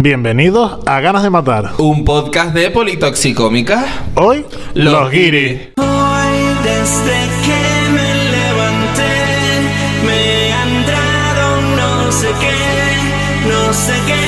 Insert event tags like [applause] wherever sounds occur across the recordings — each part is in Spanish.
Bienvenidos a Ganas de Matar. Un podcast de Politoxicómica. Hoy, los, guiri. Hoy desde que me levanté me ha entrado un no sé qué, no sé qué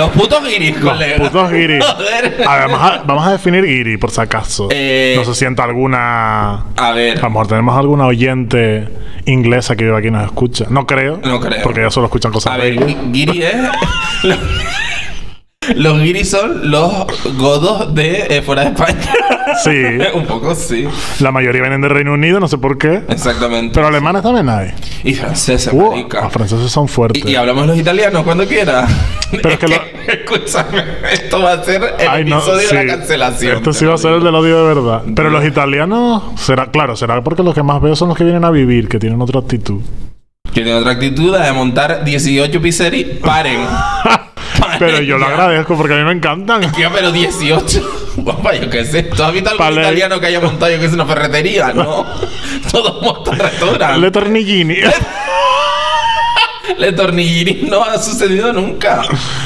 Los putos guiris, Los colega. putos guiri. Joder. A ver, vamos a, definir guiri, por si acaso. Eh, no se sienta alguna... A ver. A lo mejor tenemos alguna oyente inglesa que vive aquí y nos escucha. No creo. No creo. Porque ellos solo escuchan cosas A ver, guiri es. [laughs] [laughs] los, guiris son los godos de eh, fuera de España. Sí. [laughs] Un poco sí. La mayoría vienen del Reino Unido, no sé por qué. Exactamente. Pero alemanes también hay. y franceses, Uh, marica. los franceses son fuertes. Y, y hablamos los italianos cuando quiera. Pero es que lo- Escúchame, esto va a ser el Ay, no, episodio sí. de la cancelación. Te sí va a ser el del odio de verdad. Pero los italianos, será, claro, será porque los que más veo son los que vienen a vivir, que tienen otra actitud. Que tiene otra actitud de montar 18 pizzerías. Paren. [laughs] Pero yo lo agradezco porque a mí me encantan. Tío, pero 18. [laughs] Guapa, yo qué sé. ¿Tú has visto algún italiano que haya montado, yo que es una ferretería? No. [laughs] Todos montan restaurantes. Le tornillini. [laughs] [laughs] Le tornillini no ha sucedido nunca.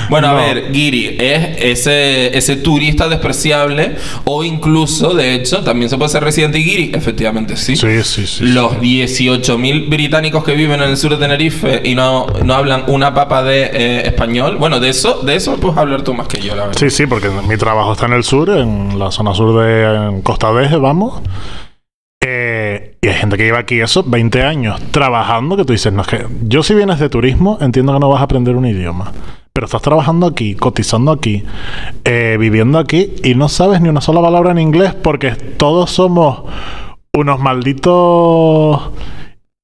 Bueno, No. a ver, Giri es ese, ese turista despreciable o incluso, de hecho, también se puede ser residente Giri. Efectivamente, sí. Sí, sí, sí. Los 18.000 británicos que viven en el sur de Tenerife y no, no hablan una papa de eh, español. Bueno, de eso, de eso puedes hablar tú más que yo, la verdad. Sí, sí, porque mi trabajo está en el sur, en la zona sur de Costa Veje, vamos. Eh, y hay gente que lleva aquí eso 20 años trabajando que tú dices, no es que yo si vienes de turismo entiendo que no vas a aprender un idioma. Pero estás trabajando aquí, cotizando aquí, eh, viviendo aquí y no sabes ni una sola palabra en inglés porque todos somos unos malditos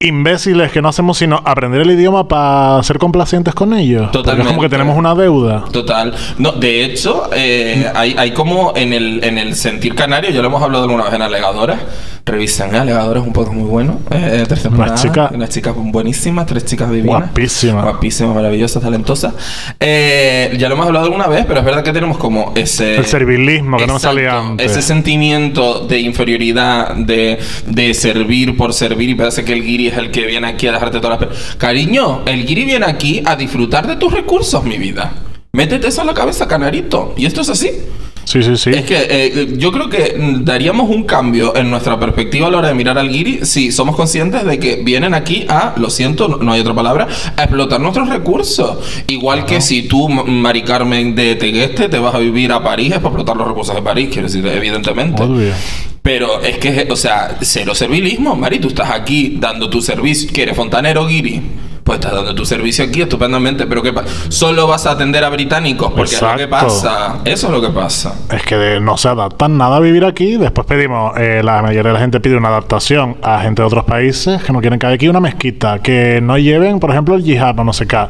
imbéciles que no hacemos sino aprender el idioma para ser complacientes con ellos. Porque es como Totalmente. que tenemos una deuda. Total. No, de hecho, eh, hay, hay como en el, en el sentir canario, ya lo hemos hablado alguna vez en Alegadora. Revisen, ¿eh? Alegadora es un poco muy bueno. Eh, tercera temporada, chicas- Unas chicas buenísimas, tres chicas divinas. Guapísimas. Guapísimas, maravillosas, talentosas. Eh, ya lo hemos hablado alguna vez, pero es verdad que tenemos como ese. El servilismo que no Exacto, salía antes. Ese sentimiento de inferioridad, de, de servir por servir y parece que el guiri es el que viene aquí a dejarte todas las... Cariño, el guiri viene aquí a disfrutar de tus recursos, mi vida. Métete eso en la cabeza, canarito. Y esto es así. Sí, sí, sí. Es que eh, yo creo que mm, daríamos un cambio en nuestra perspectiva a la hora de mirar al guiri si somos conscientes de que vienen aquí a, lo siento, no, no hay otra palabra, a explotar nuestros recursos. Igual que si tú, Mari Carmen de Tegueste, te vas a vivir a París, es para explotar los recursos de París, quiero decir, evidentemente. Obvio. Pero es que, o sea, cero servilismo, Mari. Tú estás aquí dando tu servicio. que eres fontanero, Guiri? Pues estás dando tu servicio aquí estupendamente. Pero ¿qué pasa? Solo vas a atender a británicos. Porque es lo que pasa. Eso es lo que pasa. Es que de- no se adaptan nada a vivir aquí. Después pedimos, eh, la mayoría de la gente pide una adaptación a gente de otros países que no quieren haya aquí una mezquita, que no lleven, por ejemplo, el yihad o no sé qué.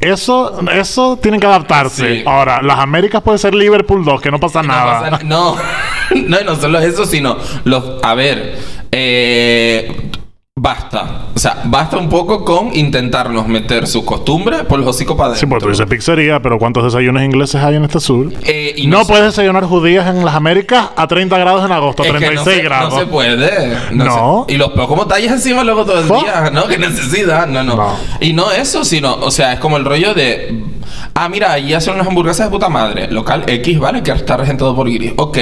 Eso, eso tienen que adaptarse. Sí. Ahora, las Américas puede ser Liverpool 2, que no pasa No nada. pasa- No, [laughs] no, no solo eso, sino los. A ver, eh, basta. O sea, basta un poco con intentarnos meter sus costumbres por los hocicos para Sí, pues tú dices pizzería, pero ¿cuántos desayunos ingleses hay en este sur? Eh, y no se- puedes desayunar judías en las Américas a 30 grados en agosto, Es que 36 no se, grados. No se puede. No. se- y los peor como tallas encima luego todo el día, ¿no? Qué necesidad. No, no, No. Y no eso, sino, o sea, es como el rollo de. Ah, mira, allí hacen unas hamburguesas de puta madre. Local X, ¿vale? Que está regentado por Guiri. Ok.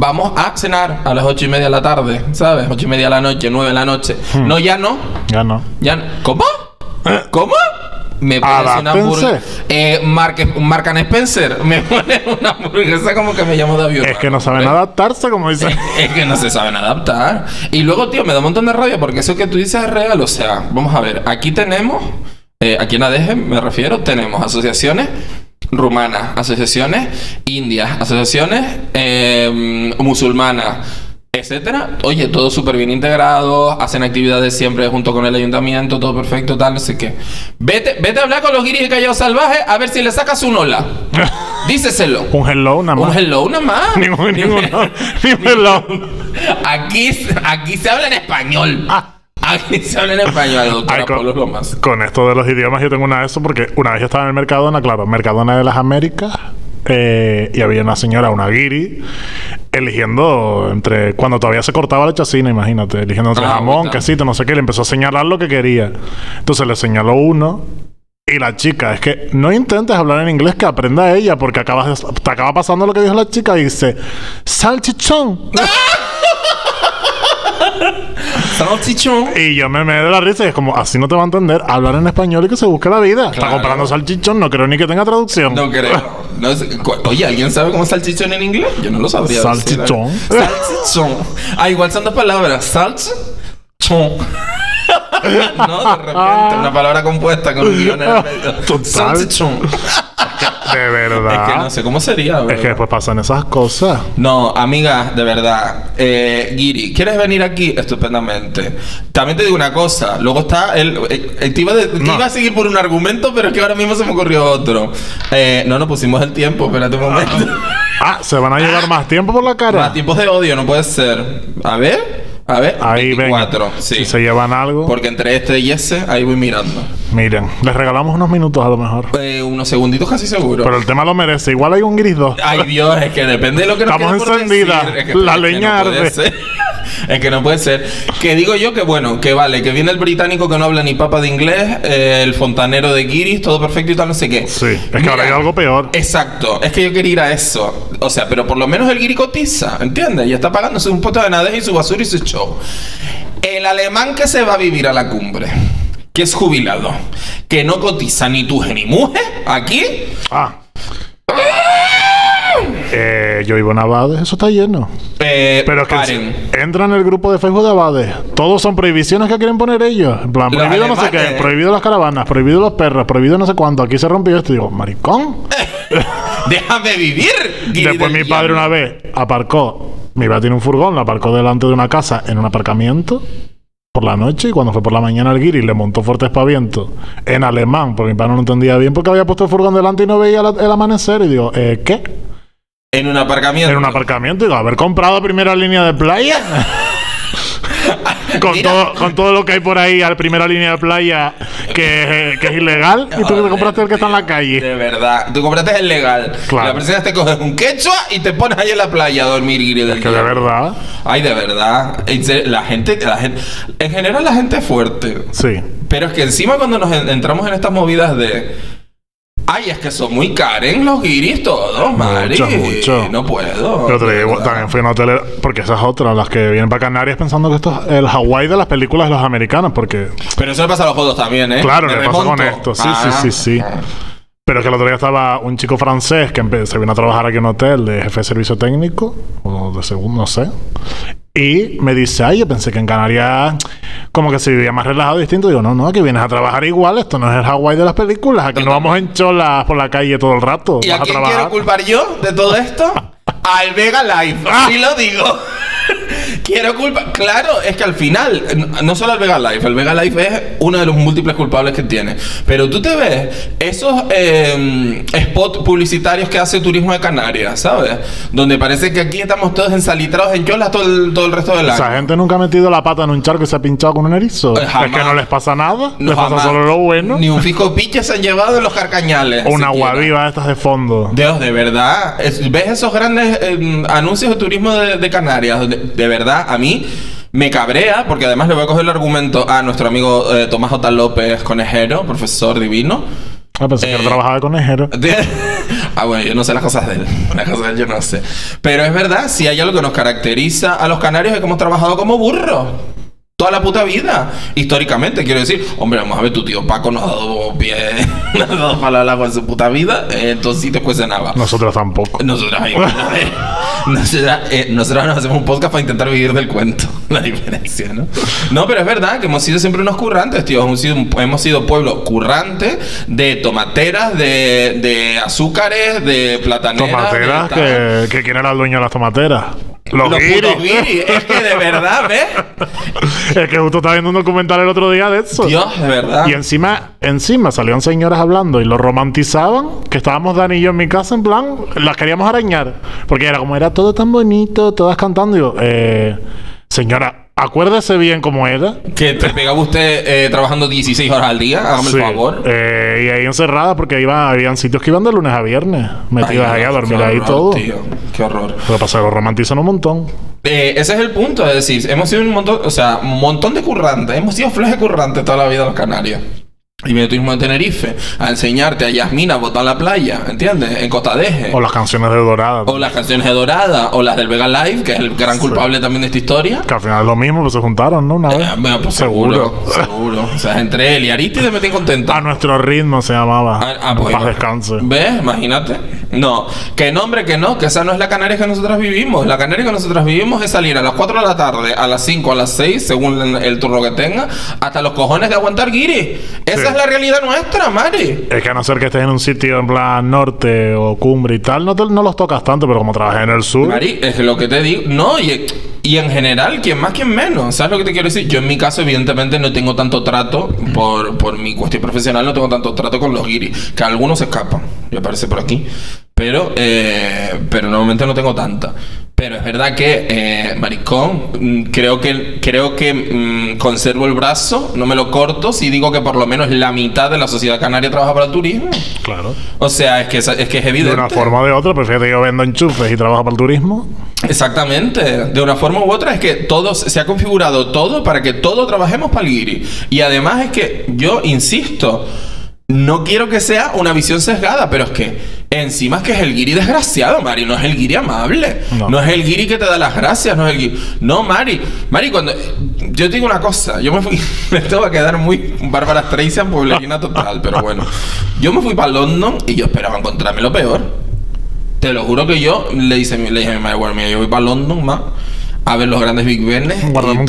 Vamos a cenar a las ocho y media de la tarde, ¿sabes? Ocho y media de la noche, nueve de la noche. Hmm. No, ya no. Ya no. Ya no. ¿Cómo? Eh. ¿Cómo? me pones una hamburguesa. Eh, Mark, Mark and Spencer, [laughs] me pones una hamburguesa como que me llamo David. Es que no saben Hombre. adaptarse, como dicen. [laughs] Es que no se saben adaptar. Y luego, tío, me da un montón de rabia porque eso que tú dices es real. O sea, vamos a ver, aquí tenemos, eh, aquí en ADG me refiero, tenemos asociaciones rumanas, asociaciones indias, asociaciones eh, musulmanas, etcétera. Oye, todo súper bien integrado, hacen actividades siempre junto con el ayuntamiento, todo perfecto, tal, no sé qué. Vete, vete a hablar con los guiris de Callao Salvaje a ver si le sacas un hola. [laughs] Díceselo. Un hello nada Un más. hello nada más. [laughs] Ni un, [laughs] ni un- ni un hello. Aquí, aquí se habla en español. Aquí se habla en español, doctora Ay, Polo con, Lomas. con esto de los idiomas, yo tengo una de eso porque una vez yo estaba en el Mercadona, claro, Mercadona de las Américas, eh, y había una señora, una guiri, eligiendo entre. Cuando todavía se cortaba la chacina, imagínate, eligiendo entre Ah, jamón, quesito, no sé qué, le empezó a señalar lo que quería. Entonces le señaló uno. Y la chica, es que no intentes hablar en inglés, que aprenda ella, porque acabas te acaba pasando lo que dijo la chica y dice: Salchichón. [laughs] Salchichón. Y yo me me de la risa y es como, así no te va a entender, hablar en español y que se busque la vida. Está comprando salchichón, no creo ni que tenga traducción. No creo. No Oye, ¿alguien sabe cómo es salchichón en inglés? Yo no lo sabría. decir. Salchichón. Salchichón. Ah, igual son dos palabras. Salchichón. [laughs] no, de repente, una palabra compuesta con un guion en el medio. [laughs] Total. [laughs] De verdad. Es que no sé cómo sería, Es que después pasan esas cosas. No, amiga, de verdad. Eh, Giri, ¿quieres venir aquí? Estupendamente. También te digo una cosa. Luego está el. te iba, de- te No. iba a seguir por un argumento, pero es que ahora mismo se me ocurrió otro. Eh, no, no pusimos el tiempo. Espérate un momento. Ah, se van a llevar más tiempo por la Más cara. tiempos de odio, no puede ser. A ver. A ver. Ahí ven. 24, sí. Si se llevan algo. Porque entre este y ese, ahí voy mirando. Miren, les regalamos unos minutos a lo mejor. Eh, unos segunditos casi seguro. Pero el tema lo merece. Igual hay un gris 2. Ay Dios, es que depende de lo que nos Estamos encendidas. Es que- La es que leña no puede arde. ser. [laughs] Es que no puede ser. Que digo yo que bueno, que vale, que viene el británico que no habla ni papa de inglés, eh, el fontanero de Guiris, todo perfecto y tal, no sé qué. Sí, es que ahora hay algo peor. Exacto, es que yo quería ir a eso. O sea, pero por lo menos el Guiri cotiza, ¿entiendes? Y está pagándose un pote de nades y su basura y su show. El alemán que se va a vivir a la cumbre, que es jubilado, que no cotiza ni tuje ni muje, aquí, Ah. Eh, yo vivo en Abades, eso está lleno. eh, Pero es que paren. entra en el grupo de Facebook de Abades. Todos son prohibiciones que quieren poner ellos. En plan, Los prohibido no sé qué, prohibido las caravanas, prohibido los perros, prohibido no sé cuánto. Aquí se rompió esto y digo, maricón. [laughs] Déjame vivir. Después mi padre una vez aparcó, mi padre tiene un furgón, lo aparcó delante de una casa en un aparcamiento por la noche y cuando fue por la mañana el guiri le montó fuerte espaviento en alemán, porque mi padre no lo entendía bien porque había puesto el furgón delante y no veía la- el amanecer y digo, eh, ¿qué? En un aparcamiento. En un aparcamiento, digo, haber comprado primera línea de playa. [laughs] [laughs] con, Mira. todo, con todo lo que hay por ahí a primera línea de playa que, que es ilegal y tú te compraste el que está en la calle. De verdad. Tú compraste el legal. Claro. La persona te coges un quechua y te pones ahí en la playa a dormir, Guiri del Que de verdad, Ay, de verdad. La gente, la gente. En general, la gente es fuerte. sí. Pero es que encima, cuando nos en- entramos en estas movidas de. Ay, es que son muy Karen los guiris todos, Mari. Mucho, mucho. No puedo. Pero te digo, también fui a una hotelera, porque esas otras, las que vienen para Canarias pensando que esto es el Hawái de las películas de los americanos, porque, Pero eso le pasa a los jodos también, ¿eh? claro, le pasa con esto. Sí, Ah. sí, sí, sí. Pero es que el otro día estaba un chico francés que se vino a trabajar aquí en un hotel de jefe de servicio técnico, o de segundo, no sé. Y me dice, ay, yo pensé que en Canarias como que se vivía más relajado y distinto. Digo, no, no, aquí vienes a trabajar igual, esto no es el Hawái de las películas, aquí no vamos en cholas por la calle todo el rato. ¿Y a quién quiero culpar yo de todo esto? [laughs] Al Vega Live. Ah. Así lo digo. [laughs] quiero culpar. Claro, es que al final, no solo al Vega Live, el Vega Live es uno de los múltiples culpables que tiene. Pero tú te ves esos eh, spots publicitarios que hace Turismo de Canarias, ¿sabes? Donde parece que aquí estamos todos ensalitrados en cholas todo el, todo el resto del año. Esa gente nunca ha metido la pata en un charco y se ha pinchado con un erizo. Eh, jamás. Es que no les pasa nada. No, les pasa solo lo bueno. Ni un fijo piche se han llevado en los carcañales. O una siquiera. agua viva de estas de fondo. Dios, de verdad. Es- ¿Ves esos grandes eh, anuncios de turismo de, de Canarias? De, verdad, a mí me cabrea, porque además le voy a coger el argumento a nuestro amigo eh, Tomás J. López Conejero, profesor divino. Ah, pensé que Eh, él trabajaba de conejero. [laughs] ah, bueno, yo no sé las cosas de él. [laughs] Las cosas de él yo no sé. Pero es verdad, si hay algo que nos caracteriza a los canarios es que hemos trabajado como burros. Toda la puta vida. Históricamente, quiero decir, hombre, vamos a ver, tu tío Paco nos ha dado pie, [laughs] nos ha dado agua en su puta vida, eh, entonces sí te cuece nada. Nosotros tampoco. Nosotros, ahí, [laughs] nosotras, eh, nosotros nos hacemos un podcast para intentar vivir del cuento. [laughs] La diferencia, ¿no? No, pero es verdad que hemos sido siempre unos currantes, tío. Hemos sido, un- hemos sido pueblo currante de tomateras, de, de azúcares, de plataneras. Tomateras, de tal. que, que quién era el dueño de las tomateras. Los, Los guiris. putos guiris. Es que de verdad, ¿ves? [laughs] es que justo estaba viendo un documental el otro día de eso. Dios, de verdad. Y encima, encima salían señoras hablando y lo romantizaban, que estábamos Dani y yo en mi casa, en plan, las queríamos arañar. Porque era como era todo tan bonito, todas cantando. Y yo, eh, señora, acuérdese bien cómo era. Que te pegaba usted eh, trabajando 16 horas al día, hágame Sí. el favor. Eh, y ahí encerrada, porque iba, habían sitios que iban de lunes a viernes, metidas ahí a dormir ahí horror, todo. Tío, qué horror. Lo que pasa lo romantizan un montón. Eh, ese es el punto, es decir, hemos sido un montón, o sea, un montón de currantes, hemos sido fleje currantes toda la vida los canarios. Y me tuvimos en Tenerife a enseñarte a Yasmina a botar la playa, ¿entiendes? En Costa Deje. O las canciones de Dorada. O las canciones de Dorada, o las del Vega Live, que es el gran culpable también de esta historia. Que al final es lo mismo, pues se juntaron, ¿no? Una vez. Eh, bueno, pues seguro, seguro. O sea, entre él y Aristide me tienen contenta. A nuestro ritmo se llamaba. Ah, ah, pues, Paz descanse. ¿Ves? Imagínate. [laughs] No, que nombre que no, que esa no es la Canarias que nosotras vivimos. La Canarias que nosotras vivimos es salir a las 4 de la tarde, a las 5, a las 6, según el, turno que tenga, hasta los cojones de aguantar guiri. Esa Sí. es la realidad nuestra, Mari. Es que a no ser que estés en un sitio en plan norte o cumbre y tal, no, te- no los tocas tanto, pero como trabajas en el sur. Mari, es lo que te digo. No, y, y en general, quien más, quien menos. ¿Sabes lo que te quiero decir? Yo en mi caso, evidentemente, no tengo tanto trato, por, por mi cuestión profesional, no tengo tanto trato con los guiris. Que algunos se escapan, me parece por aquí. Pero, eh, pero normalmente no tengo tanta. Pero es verdad que, eh, maricón, mm, creo que, creo que mm, conservo el brazo, no me lo corto si digo que por lo menos la mitad de la sociedad canaria trabaja para el turismo. Claro. O sea, es que es, es, que es De evidente. una forma o de otra, pues fíjate, yo vendo enchufes y trabajo para el turismo. Exactamente, de una forma u otra es que todo se ha configurado todo para que todo trabajemos para el guiri. Y además es que yo insisto, no quiero que sea una visión sesgada, pero es que encima es que es el guiri desgraciado, Mari, no es el guiri amable, No. no, es el guiri que te da las gracias, no es el guiri. No, Mari, Mari, cuando yo te digo una cosa, yo me fui, [laughs] me tengo que quedar muy Bárbara Streisand, pueblerina total, pero bueno, yo me fui para London y yo esperaba encontrarme lo peor. Te lo juro que yo le hice, le dije a mi madre, bueno, mira, yo voy para London, más a ver los grandes Big un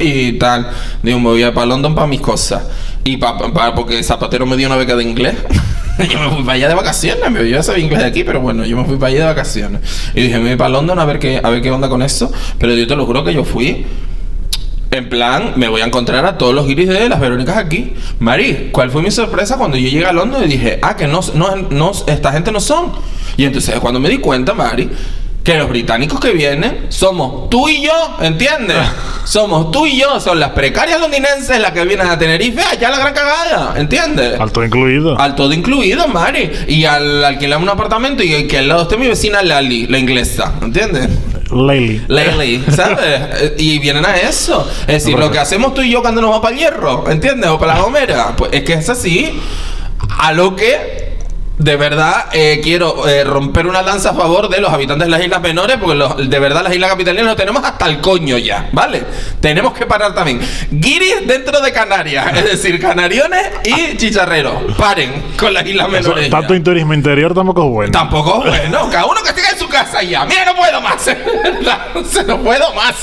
y y tal. Digo, me voy a para London para mis cosas. Y para porque Zapatero me dio una beca de inglés. [laughs] yo me fui para allá de vacaciones. me- Yo sabía inglés de aquí, pero bueno, yo me fui para allá de vacaciones. Y dije, me voy para London a ver qué, a ver qué onda con eso. Pero yo te lo juro que yo fui. En plan, me voy a encontrar a todos los guiris de las Verónicas aquí. Mari, ¿cuál fue mi sorpresa cuando yo llegué a London y dije, ah, que no, no, no, esta gente no son? Y entonces cuando me di cuenta, Mari, que los británicos que vienen somos tú y yo, ¿entiendes? [laughs] somos tú y yo, son las precarias londinenses las que vienen a Tenerife, allá la gran cagada, ¿entiendes? Alto incluido. Al todo incluido, Mari. Y al alquilar un apartamento y que al lado esté mi vecina Lali, la inglesa, ¿entiendes? Laylee. Lately, ¿sabes? Eh, y vienen a eso. Es decir, lo que hacemos tú y yo cuando nos vamos para el hierro, ¿entiendes? O para la gomera. Pues es que es así. A lo que. De verdad, eh, quiero eh, romper una lanza a favor de los habitantes de las islas menores, porque los- de verdad las islas capitalinas lo tenemos hasta el coño ya, ¿vale? Tenemos que parar también. Guiris dentro de Canarias, es decir, canariones y chicharreros. Paren con las islas Eso, menores. ya. tanto en turismo interior tampoco es bueno. Tampoco es bueno. Cada uno que siga en su casa ya. Mira, no puedo más. [laughs] Se no puedo más.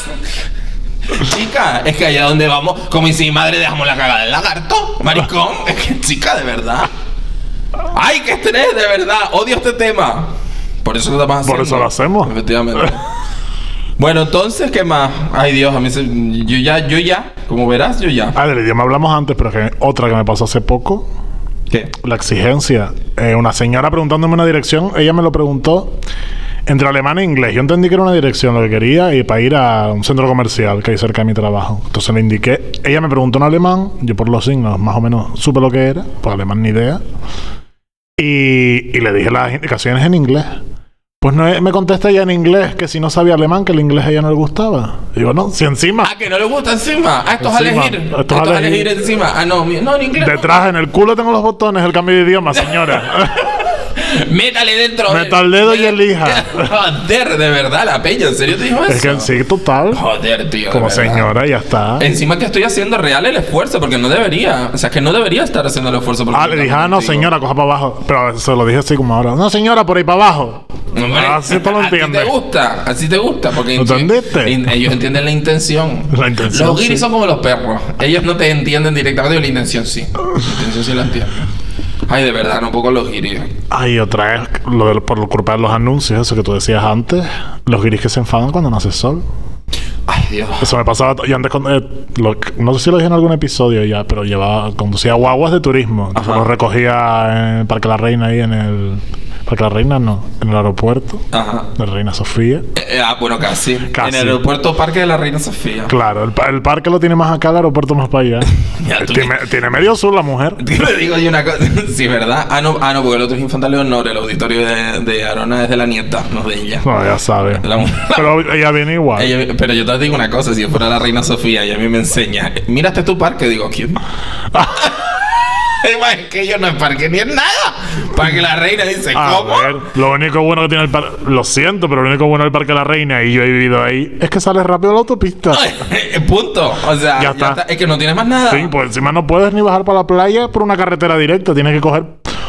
Chica, es que allá donde vamos, como dice mi madre, dejamos la cagada del lagarto. Maricón, es que chica, de verdad. Ay, qué estrés, de verdad. Odio este tema. Por eso lo estamos haciendo. Por eso lo hacemos. Efectivamente. [laughs] bueno, entonces, ¿qué más? Ay, Dios, a mí se... Yo ya, yo ya. Como verás, yo ya. Ah, del idioma hablamos antes, pero que otra que me pasó hace poco, ¿Qué? la exigencia. Eh, una señora preguntándome una dirección, ella me lo preguntó entre alemán e inglés. Yo entendí que era una dirección lo que quería y para ir a un centro comercial que hay cerca de mi trabajo. Entonces le indiqué, ella me preguntó en alemán, yo por los signos más o menos supe lo que era, por alemán ni idea. Y, y le dije las indicaciones en inglés. Pues no, me contesta ella en inglés que si no sabía alemán, que el inglés a ella no le gustaba. Y digo, no, si encima, Ah, que no le gusta encima. Ah, esto es elegir. Esto es elegir encima. Ah, no, no, en inglés. no. detrás en el culo tengo los botones, el cambio de idioma, señora. [laughs] Métale dentro. Meta el dedo y elija. [laughs] Joder, de verdad, la peña, ¿en serio te dijo eso? Es que sí, total. Joder, tío. Como señora, ya está. Encima que estoy haciendo real el esfuerzo, porque no debería. O sea, que no debería estar haciendo el esfuerzo. por Ah, le dije, ah, no, contigo. señora, coja para abajo. Pero se lo dije así como ahora. No, señora, por ahí para abajo. Así tú lo [laughs] a ti entiendes. te gusta, así te gusta, porque ¿Entendiste? in- ellos entienden la intención. La intención, Los guiris sí. son como los perros. Ellos no te entienden directamente, pero la intención sí. La intención sí la entienden. Ay, de verdad, no poco los guiris. Ay, otra vez, lo de, por culpa de los anuncios, eso que tú decías antes. Los guiris que se enfadan cuando no hace sol. Ay, Dios. Eso me pasaba. Y antes, con, eh, lo- no sé si lo dije en algún episodio ya, pero llevaba, conducía guaguas de turismo. Los recogía en el Parque La Reina, ahí en el. Parque La Reina, no, en el aeropuerto Ajá. de Reina Sofía. Eh, eh, ah, bueno, casi. Casi. En el aeropuerto Parque de la Reina Sofía. Claro, el, el parque lo tiene más acá, el aeropuerto más para allá. [laughs] Ya, tú tiene, tiene medio sur la mujer. [laughs] Le digo yo una cosa. [laughs] Sí, ¿verdad? Ah, no, ah, no porque el otro es Infanta Leonor. El auditorio de, de Arona es de la nieta, no de ella. No, ya sabe. La. Pero ella viene igual. Ella- pero yo te digo una cosa, si yo fuera la reina Sofía y a mí me enseña, mira este tu parque, digo, ¿quién? es que yo no es parque ni es nada. Para que la reina dice, A ¿cómo? ver, lo único bueno que tiene el parque, lo siento, pero lo único bueno del Parque La Reina, y yo he vivido ahí, es que sales rápido a la autopista. Punto. O sea, Ya ya, está. está. Es que no tienes más nada. Sí, pues encima no puedes ni bajar para la playa por una carretera directa, tienes que coger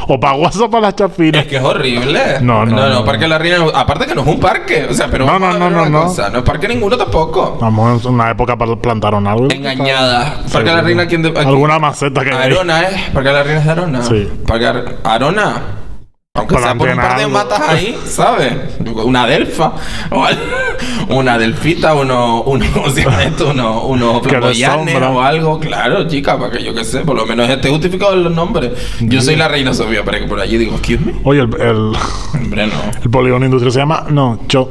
o para WhatsApp para las chafinas. Es que es horrible. No, no, no. no, Parque de la Reina, aparte que no es un parque. O sea, pero No, no, no, no, no. cosa, no es parque ninguno tampoco. Vamos, en una época para plantaron algo. Engañada. Parque de la Reina, ¿quién de, aquí? Alguna maceta que hay. Arona, ¿eh? Parque de la Reina es de Arona. Sí. Parque Arona. Aunque sea por un par de matas ahí, ¿sabes? Una delfa. Una delfita, uno, uno, [laughs] ¿cómo se llama esto? Uno, uno o algo. Claro, chica, para que yo qué sé, por lo menos esté justificado en los nombres. Yo soy la reina Sofía, pero que por allí digo, excuse me. Oye, el, el, Hombre, no. el polígono industrial se llama. No, Cho.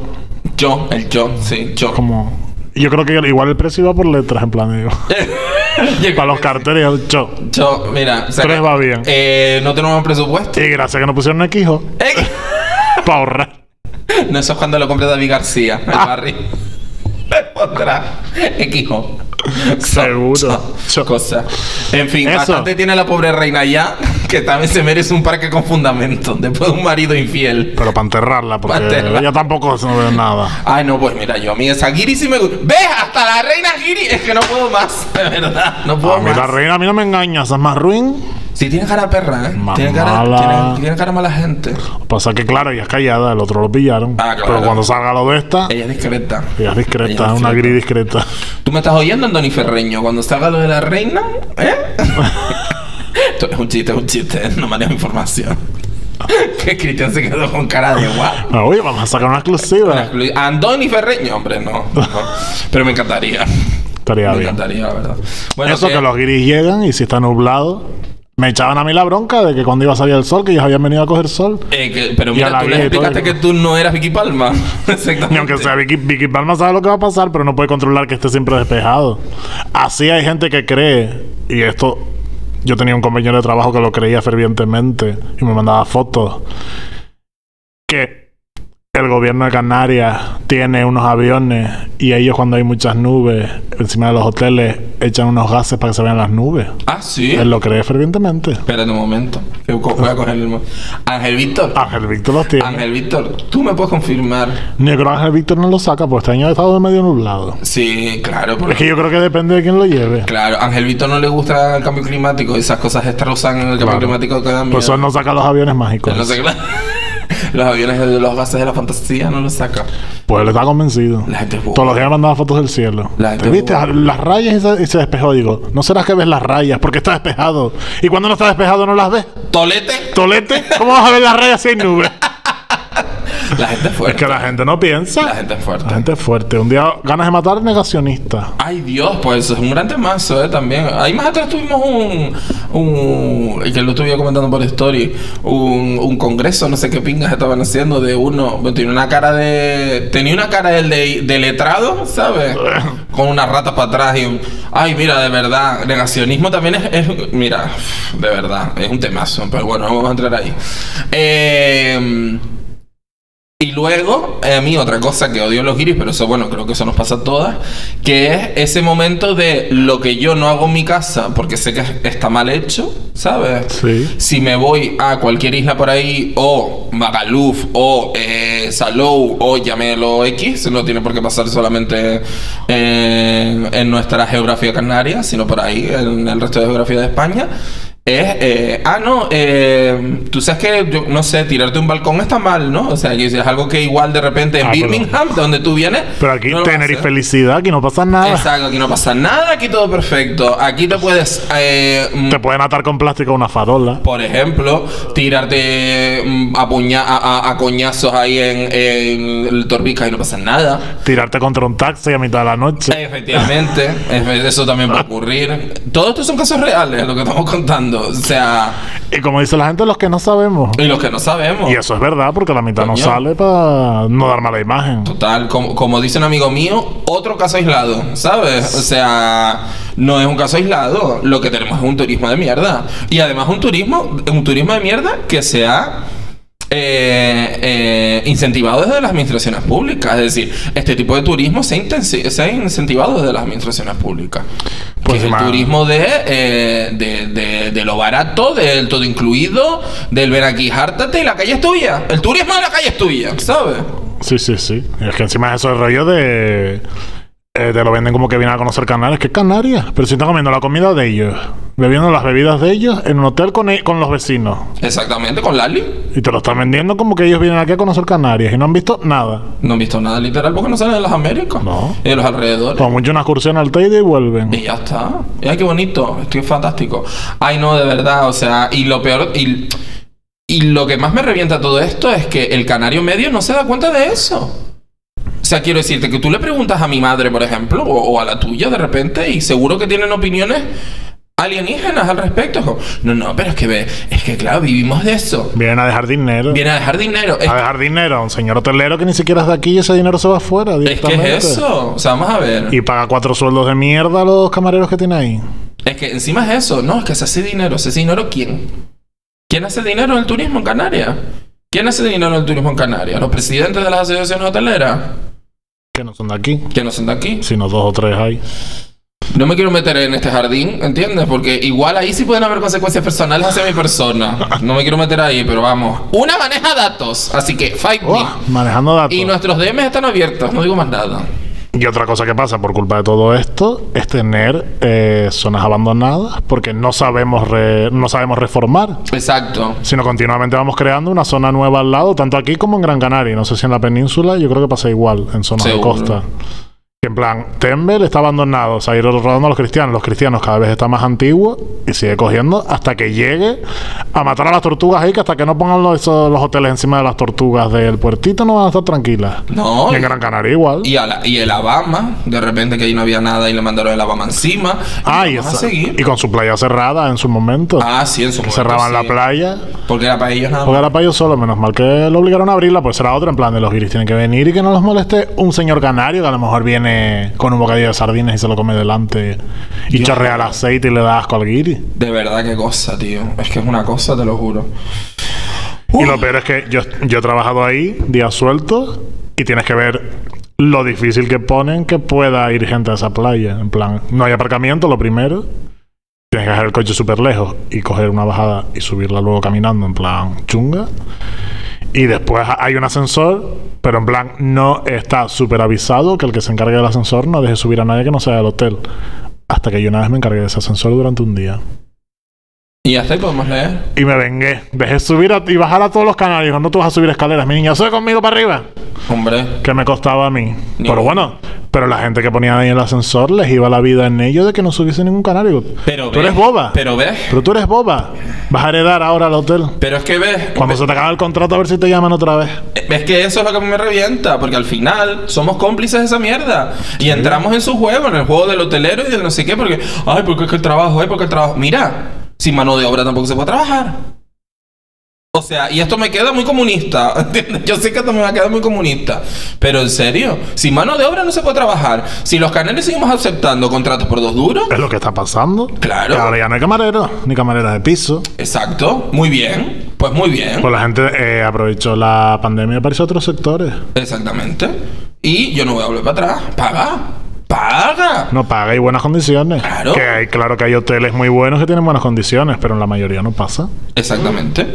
Yo, el yo, sí, yo. Como. Yo creo que igual el precio iba por letras, en plan, digo. [laughs] Yo [laughs] para los carteles, sí. Yo, mira, o sea, Tres va bien. Eh, no tenemos presupuesto. Y gracias que no pusieron Equijo, Eh, [laughs] para ahorrar. No, eso es cuando lo compre David García, el barrio. Le [laughs] pondrá Equijo. Seguro. Cosa. En fin, Eso. bastante tiene la pobre reina ya, [laughs] que también se merece un parque con fundamento, después de un marido infiel. Pero para enterrarla, porque ella tampoco no ve nada. Ay, no, pues mira, yo a mí esa Giri sí me gusta. ¿Ves? Hasta la reina Giri. Es que no puedo más, [laughs] de verdad. No puedo A mí más. la reina a mí no me engaña, esa es más ruin. Sí, tiene cara perra, ¿eh? Tiene cara, mala. tiene, tiene cara mala gente. Pasa que, claro, ella es callada, el otro lo pillaron. Ah, claro. Pero cuando salga lo de esta, Ella es discreta. ella es discreta, Ella es una gris discreta. ¿Tú me estás oyendo, Andoni Ferreño? Cuando salga lo de la reina, ¿eh? [laughs] Esto es un chiste, es un chiste, [laughs] no manejo información. [laughs] que Cristian se quedó con cara de guau. Ah, Oye, vamos a sacar una exclusiva. Andoni Ferreño, hombre, no. no. [laughs] Pero me encantaría. Estaría Me bien. encantaría, la verdad. Bueno, Eso que los guiris llegan y si está nublado, me echaban a mí la bronca de que cuando iba a salir el sol, que ellos habían venido a coger sol. eh, que- pero Y mira, tú les y explicaste que tú no eras Vicky Palma. Exactamente. Ni aunque sea Vicky, Vicky Palma sabe lo que va a pasar, pero no puede controlar que esté siempre despejado. Así hay gente que cree, y esto yo tenía un compañero de trabajo que lo creía fervientemente y me mandaba fotos, que el gobierno de Canarias tiene unos aviones y ellos cuando hay muchas nubes encima de los hoteles echan unos gases para que se vean las nubes. Ah, sí. Él lo cree fervientemente. Espérate un momento. que Voy a coger el. Ángel Víctor. Ángel Víctor los tiene. Ángel Víctor, tú me puedes confirmar. Negro Ángel Víctor no lo saca, pues este año ha estado medio nublado. Sí, claro. porque- Es que yo creo que depende de quién lo lleve. Claro, Ángel Víctor no le gusta el cambio climático. Esas cosas destrozan el cambio Claro. climático que dan Pues eso no saca los aviones mágicos. No sé, claro. Los aviones de los gases de la fantasía no los saca. Pues él está convencido. La gente. Todos los días mandaba fotos del cielo. La gente ¿Te viste las rayas y se, y se despejó? Digo, ¿no será que ves las rayas? Porque está despejado. Y cuando no está despejado no las ves. Tolete, ¿Tolete? ¿Cómo vas a ver las rayas si hay nubes? [laughs] [laughs] la gente es Es fuerte. que la gente no piensa. La gente es fuerte. La gente es fuerte. Un día ganas de matar negacionista. Ay Dios, pues es un gran temazo, ¿eh? También. Ahí más atrás tuvimos un... un que lo estuve comentando por story. Un, un congreso, no sé qué pingas estaban haciendo de uno... Tenía una cara de... Tenía una cara del de, de letrado, ¿sabes? [laughs] Con una rata para atrás y un... Ay, mira, de verdad. Negacionismo también es... es- mira, de verdad. Es un temazo. Pero bueno, no vamos a entrar ahí. Eh... Y luego, eh, a mí otra cosa que odio los guiris, pero eso bueno, creo que eso nos pasa a todas, que es ese momento de lo que yo no hago en mi casa porque sé que está mal hecho, ¿sabes? Sí. Si me voy a cualquier isla por ahí, o Magaluf, o eh, Salou, o llámelo X, no tiene por qué pasar solamente eh, en nuestra geografía canaria, sino por ahí, en el resto de geografía de España. Es, eh, ah, no, eh, tú sabes que, yo, no sé, tirarte un balcón está mal, ¿no? O sea, que es algo que igual de repente en Ah, pero- Birmingham, de donde tú vienes. Pero aquí no tener y felicidad, aquí no pasa nada. Exacto, aquí no pasa nada, aquí todo perfecto. Aquí te puedes, eh, Te pueden atar con plástico una farola. por ejemplo, tirarte mm, a, puña- a, a- coñazos ahí en, en el Torbica y no pasa nada. Tirarte contra un taxi a mitad de la noche. Efectivamente, es- [laughs] eso también va a ocurrir. Todo esto son casos reales, lo que estamos contando. O sea, Y como dice la gente, los que no sabemos. y los que no sabemos. Y eso es verdad, porque la mitad no sale para no dar mala imagen. Total, como, como dice un amigo mío, otro caso aislado, ¿sabes? O sea, no es un caso aislado. Lo que tenemos es un turismo de mierda. Y además un turismo, un turismo de mierda que se ha eh, eh, incentivado desde las administraciones públicas. Es decir, este tipo de turismo se ha, se ha incentivado desde las administraciones públicas. Pues que es el turismo de, eh, de, de- de lo barato, del todo incluido, del ven aquí, hártate y la calle es tuya. El turismo de la calle es tuya, ¿sabes? Sí, sí, sí. Es que encima es eso el rollo de. Eh, te lo venden como que vienen a conocer Canarias. ¿Qué Canarias? Pero si están comiendo la comida de ellos, bebiendo las bebidas de ellos en un hotel con, e- con los vecinos. Exactamente, con Lali. Y te lo están vendiendo como que ellos vienen aquí a conocer Canarias y no han visto nada. No han visto nada literal porque no salen de las Américas. No. Y de los alrededores. Como mucho una excursión al Teide y vuelven. Y ya está. Y ay, qué bonito. Estoy fantástico. Ay, no, de verdad. O sea, y lo peor. Y, y lo que más me revienta todo esto es que el canario medio no se da cuenta de eso. O sea, quiero decirte que tú le preguntas a mi madre, por ejemplo, o, o a la tuya de repente, y seguro que tienen opiniones alienígenas al respecto. No, no, pero es que ve, es que claro, vivimos de eso. Vienen a dejar dinero. Viene a dejar dinero. Es A dejar dinero a un señor hotelero que ni siquiera es de aquí y ese dinero se va afuera Es que es eso. O sea, vamos a ver. Y paga cuatro sueldos de mierda a los camareros que tiene ahí. Es que encima es eso. No, es que se hace dinero. ¿Se hace dinero quién? ¿Quién hace dinero en el turismo en Canarias? ¿Quién hace dinero en el turismo en Canarias? ¿Los presidentes de las asociaciones hoteleras? Que no son de aquí. Que no son de aquí. Sino dos o tres hay. No me quiero meter en este jardín, ¿entiendes? Porque igual ahí sí pueden haber consecuencias personales hacia mi persona. No me quiero meter ahí, pero vamos. Una maneja datos. Así que, fight me. Oh, manejando datos. Y nuestros DMs están abiertos. No digo más nada. Y otra cosa que pasa por culpa de todo esto es tener eh, zonas abandonadas porque no sabemos re- no sabemos reformar, Exacto. sino continuamente vamos creando una zona nueva al lado, tanto aquí como en Gran Canaria. No sé si en la península, yo creo que pasa igual en zonas Seguro. de costa. Que en plan, Tembel está abandonado, se ha ido rodando a los cristianos. Los cristianos cada vez está más antiguo y sigue cogiendo hasta que llegue a matar a las tortugas ahí, que hasta que no pongan los, esos- los hoteles encima de las tortugas del puertito no van a estar tranquilas. No. Y en Gran Canaria igual. Y, a la- y el Alabama, de repente que ahí no había nada y le mandaron el Alabama encima. Ah, y, vamos a esa- seguir. y con su playa cerrada en su momento. Ah, sí, en su momento, cerraban la playa. Porque era para ellos nada Porque más. era para ellos solo, menos mal que lo obligaron a abrirla, pues será otra en plan de los guiris tienen que venir y que no los moleste un señor canario que a lo mejor viene con un bocadillo de sardinas y se lo come delante y Dios. chorrea el aceite y le da asco al guiri. De verdad, qué cosa, tío. Es que es una cosa, te lo juro. Y lo peor es que yo, yo he trabajado ahí días sueltos y tienes que ver lo difícil que ponen que pueda ir gente a esa playa. En plan, no hay aparcamiento, lo primero. Tienes que dejar el coche súper lejos y coger una bajada y subirla luego caminando, en plan chunga. Y después hay un ascensor, pero en plan no está súper avisado que el que se encargue del ascensor no deje subir a nadie que no sea del hotel. Hasta que yo una vez me encargué de ese ascensor durante un día. Y hasta ahí podemos leer. Y me vengué. Dejé subir a- y bajar a todos los canarios. No tú vas a subir escaleras, mi niña. Sube conmigo para arriba. Hombre. Que me costaba a mí. Ni pero bueno, pero la gente que ponía ahí el ascensor les iba la vida en ello de que no subiese ningún canario. Pero tú ves, eres boba. Pero ves. Pero tú eres boba. Vas a heredar ahora al hotel. Pero es que ves. Cuando se te acabe el contrato, a ver si te llaman otra vez. Es que eso es lo que me revienta, porque al final somos cómplices de esa mierda. Y entramos en su juego, en el juego del hotelero y del no sé qué, porque, ay, porque es que el trabajo, ay, porque el trabajo. Mira, sin mano de obra tampoco se puede trabajar. O sea, y esto me queda muy comunista, [laughs] ¿entiendes? Yo sé que esto me va a quedar muy comunista. Pero en serio, si mano de obra no se puede trabajar, si los canales seguimos aceptando contratos por dos duros, Es lo que está pasando. Claro. Que ahora ya no hay camareros, ni camareras de piso. exacto, muy bien, pues muy bien. Pues la gente eh, aprovechó la pandemia para irse a otros sectores. Exactamente. Y yo no voy a volver para atrás. Paga. Paga. No paga y buenas condiciones. Claro. Que hay, claro que hay hoteles muy buenos que tienen buenas condiciones, pero en la mayoría no pasa. Exactamente.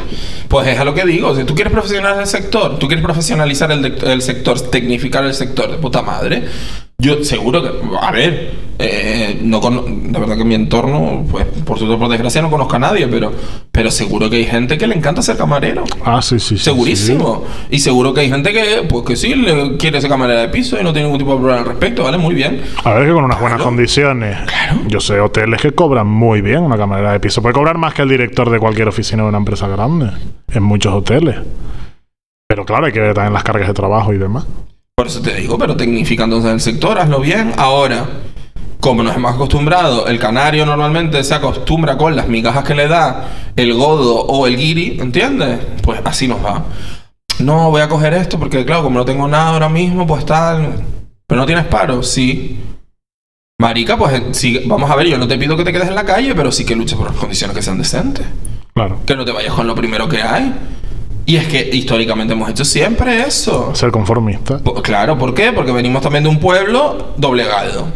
Pues es a lo que digo. Si tú quieres profesionalizar el sector, tú quieres profesionalizar el, el sector, tecnificar el sector de puta madre. Yo seguro que, a ver, eh, no cono- la verdad que en mi entorno, pues por suerte por desgracia no conozco a nadie, pero, pero seguro que hay gente que le encanta ser camarero. Ah, sí, sí, sí. Segurísimo. Y seguro que hay gente que, pues que sí, le quiere ser camarera de piso y no tiene ningún tipo de problema al respecto, ¿vale? Muy bien. A ver, que con unas buenas Claro. condiciones. Claro. Yo sé hoteles que cobran muy bien una camarera de piso. Puede cobrar más que el director de cualquier oficina de una empresa grande. En muchos hoteles. Pero claro, hay que ver también las cargas de trabajo y demás. Por eso te digo, pero tecnifica entonces el sector, hazlo bien. Ahora, como nos hemos acostumbrado, el canario normalmente se acostumbra con las migajas que le da el godo o el guiri, ¿entiendes? Pues así nos va. No, voy a coger esto porque, claro, como no tengo nada ahora mismo, pues tal. Pero no tienes paro, sí. Marica, pues sí, vamos a ver, yo no te pido que te quedes en la calle, pero sí que luches por las condiciones que sean decentes. Claro. Que no te vayas con lo primero que hay. Y es que históricamente hemos hecho siempre eso. Ser conformista. Claro, ¿por qué? Porque venimos también de un pueblo doblegado.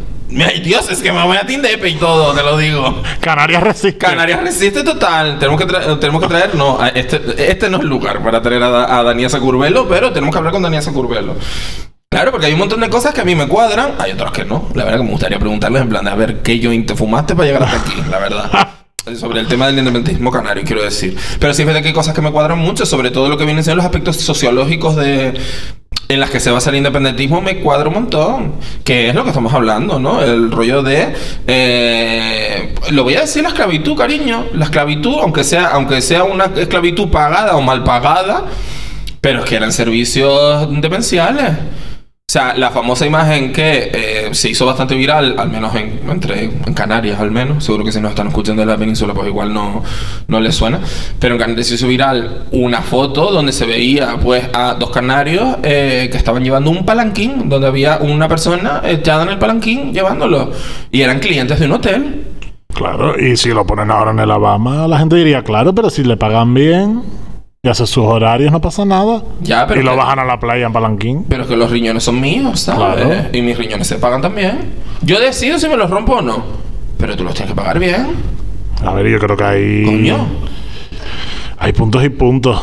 Ay, Dios, es que me voy a Tindepe y todo, te lo digo. Canarias resiste. Canarias resiste total. Tenemos que, tra- tenemos que traer, no, este, este no es el lugar para traer a, Da- a Daniela Curbelo, pero tenemos que hablar con Daniela Curbelo. Claro, porque hay un montón de cosas que a mí me cuadran, hay otras que no. La verdad que me gustaría preguntarles en plan de a ver qué joint te fumaste para llegar hasta aquí, la verdad. [laughs] Sobre el tema del independentismo canario, quiero decir. Pero sí es verdad que hay cosas que me cuadran mucho, sobre todo lo que vienen siendo los aspectos sociológicos de, en las que se basa el independentismo me cuadra un montón. Que es lo que estamos hablando, ¿no? El rollo de. eh, lo voy a decir la esclavitud, cariño. La esclavitud, aunque sea, aunque sea una esclavitud pagada o mal pagada, pero es que eran servicios demenciales. O sea, la famosa imagen que eh, se hizo bastante viral, al menos en, entre, en Canarias, al menos. Seguro que si nos están escuchando de la península, pues igual no, no les suena. Pero en Canarias se hizo viral una foto donde se veía pues a dos canarios eh, que estaban llevando un palanquín, donde había una persona echada en el palanquín llevándolo. Y eran clientes de un hotel. Claro, y si lo ponen ahora en el Alabama, la gente diría, claro, pero si le pagan bien y hace sus horarios, no pasa nada. Ya, pero y lo que- bajan a la playa en Palanquín. Pero es que los riñones son míos, ¿sabes? Claro. Y mis riñones se pagan también. Yo decido si me los rompo o no. Pero tú los tienes que pagar bien. A ver, yo creo que hay. Coño. Hay puntos y puntos.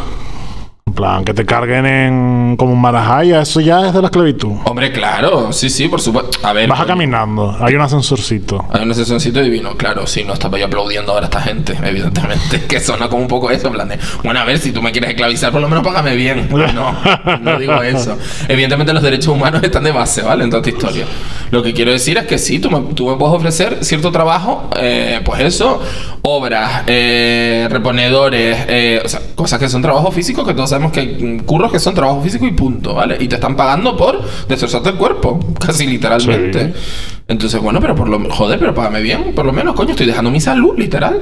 Plan, que te carguen en como un marajaya, eso ya es de la esclavitud. Hombre, claro. Sí, sí, por supuesto. A ver. Vas coño. caminando, hay un ascensorcito. Hay un sesioncito divino, claro, sí, no estaba yo aplaudiendo ahora a esta gente, evidentemente, [laughs] que suena como un poco eso, en plan de, bueno, a ver, si tú me quieres esclavizar, por lo menos págame bien. [laughs] No, no digo eso. Evidentemente los derechos humanos están de base, ¿vale? En toda esta historia. Lo que quiero decir es que sí, tú me, tú me puedes ofrecer cierto trabajo, eh, pues eso, obras, eh, reponedores, eh, o sea, cosas que son trabajo físico, que todos sabemos que hay curros que son trabajo físico y punto, ¿vale? Y te están pagando por destrozarte el cuerpo, [laughs] casi literalmente. Sí. Entonces, bueno, pero por lo joder, pero págame bien, por lo menos, coño, estoy dejando mi salud, literal.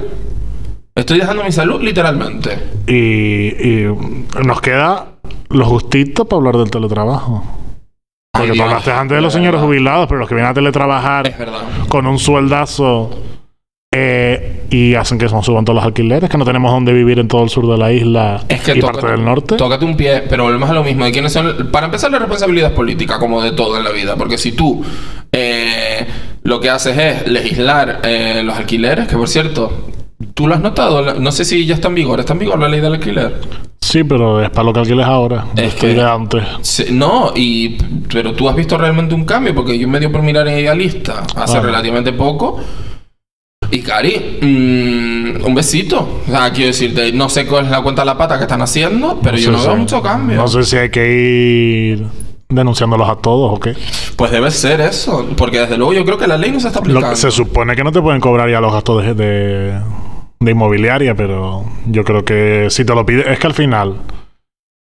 Estoy dejando mi salud, literalmente. Y, y nos queda lo justito para hablar del teletrabajo. Ay, Porque tú hablaste antes de los señores jubilados, pero los que vienen a teletrabajar con un sueldazo eh, y hacen que se suban todos los alquileres, que no tenemos dónde vivir en todo el sur de la isla Es que y toca- parte del norte. Tócate un pie, pero volvemos a lo mismo. ¿De quiénes son? Para empezar, la responsabilidad es política, como de todo en la vida. Porque si tú eh, lo que haces es legislar eh, los alquileres, que por cierto, tú lo has notado, no sé si ya está en vigor, ¿está en vigor la ley del alquiler? Sí, pero es para lo que alquiles ahora. Es que de antes. No, y pero tú has visto realmente un cambio, porque yo me dio por mirar en Idealista hace Ah. relativamente poco. Cari, mm, un besito. O sea, quiero decirte, no sé cuál es la cuenta de la pata que están haciendo, pero yo no si- veo mucho cambio. No sé si hay que ir denunciándolos a todos o qué. Pues debe ser eso, porque desde luego yo creo que la ley no se está aplicando. se supone que no te pueden cobrar ya los gastos de, de, de inmobiliaria, pero yo creo que si te lo pide, es que al final,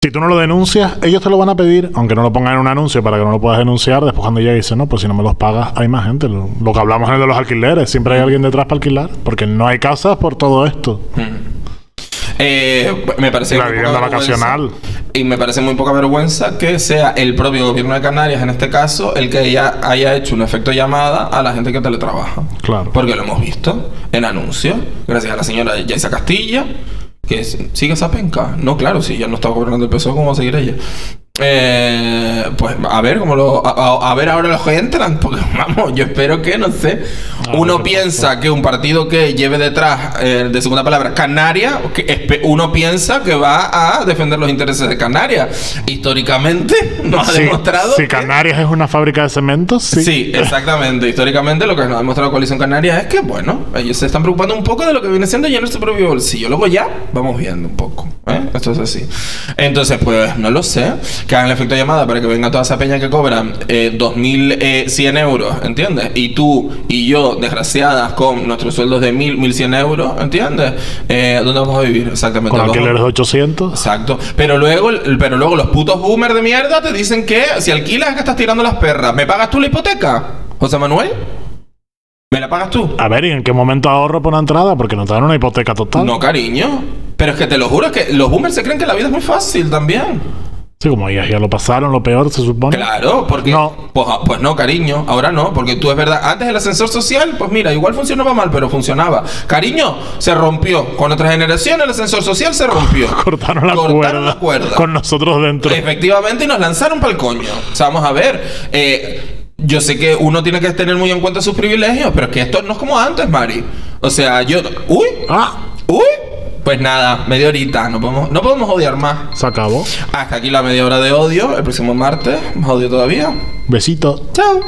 si tú no lo denuncias, ellos te lo van a pedir, aunque no lo pongan en un anuncio para que no lo puedas denunciar. Después, cuando llegue, dicen, no, pues si no me los pagas, hay más gente. Lo, lo que hablamos el de los alquileres, siempre hay alguien detrás para alquilar, porque no hay casas por todo esto. Mm. Eh, me parece La muy vivienda vacacional. Y me parece muy poca vergüenza que sea el propio gobierno de Canarias, en este caso, el que ya haya hecho un efecto llamada a la gente que teletrabaja. Claro. Porque lo hemos visto en anuncios, gracias a la señora Yaisa Castilla, que sigue esa penca. No, claro, si ya no está gobernando el PSOE, ¿cómo va a seguir ella? Eh, pues a ver cómo lo. A, ver ahora los que entran, porque [laughs] vamos, yo espero que, no sé. A ver uno piensa que un partido que lleve detrás, eh, de segunda palabra, Canaria, que espe- uno piensa que va a defender los intereses de Canarias. Históricamente [laughs] nos ha Sí, demostrado. Si que- Canarias es una fábrica de cementos, sí. Sí. exactamente. Históricamente lo que nos ha demostrado la coalición canaria es que, bueno, ellos se están preocupando un poco de lo que viene siendo llenar su propio bolsillo. Luego ya vamos viendo un poco. ¿eh? Esto es así. Entonces, pues, no lo sé. Que hagan el efecto llamada para que venga toda esa peña que cobran eh, 2.100 euros, ¿entiendes? Y tú y yo, desgraciadas, con nuestros sueldos de 1.000, 1.100 euros, ¿entiendes? Eh, ¿Dónde vamos a vivir? Exactamente. Con alquileres de 800. Exacto. Pero luego, pero luego los putos boomers de mierda te dicen que si alquilas es que estás tirando las perras. ¿Me pagas tú la hipoteca? José Manuel. ¿Me la pagas tú? A ver, ¿y en qué momento ahorro por una entrada? Porque no te dan una hipoteca total. No, cariño. Pero es que te lo juro, es que los boomers se creen que la vida es muy fácil también. Sí, como ya, ya lo pasaron, lo peor, se supone. Claro, porque... No. Pues, ah, pues no, cariño. Ahora no, porque tú es verdad. Antes el ascensor social, pues mira, igual funcionaba mal, pero funcionaba. Cariño, se rompió. Con otra generación el ascensor social se rompió. [laughs] Cortaron la Cortaron cuerda. la cuerda. Con nosotros dentro. Efectivamente, y nos lanzaron para el coño. O sea, vamos a ver. eh, yo sé que uno tiene que tener muy en cuenta sus privilegios, pero es que esto no es como antes, Mari. O sea, yo. ¡Uy! Ah, ¡Uy! Pues nada, media horita. No podemos, no podemos odiar más. se acabó. Hasta aquí la media hora de odio. El próximo martes, más odio todavía. Besito. Chao.